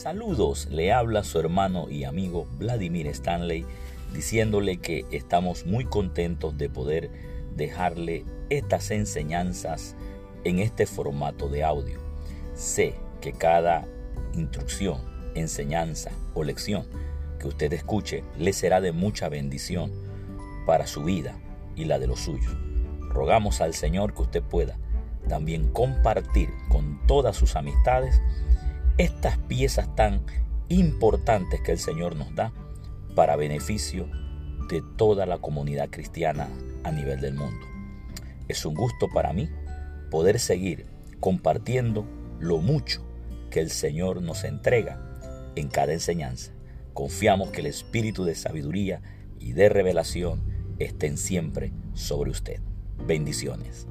Saludos, le habla su hermano y amigo Vladimir Stanley diciéndole que estamos muy contentos de poder dejarle estas enseñanzas en este formato de audio. Sé que cada instrucción, enseñanza o lección que usted escuche le será de mucha bendición para su vida y la de los suyos. Rogamos al Señor que usted pueda también compartir con todas sus amistades estas piezas tan importantes que el Señor nos da para beneficio de toda la comunidad cristiana a nivel del mundo. Es un gusto para mí poder seguir compartiendo lo mucho que el Señor nos entrega en cada enseñanza. Confiamos que el espíritu de sabiduría y de revelación estén siempre sobre usted. Bendiciones.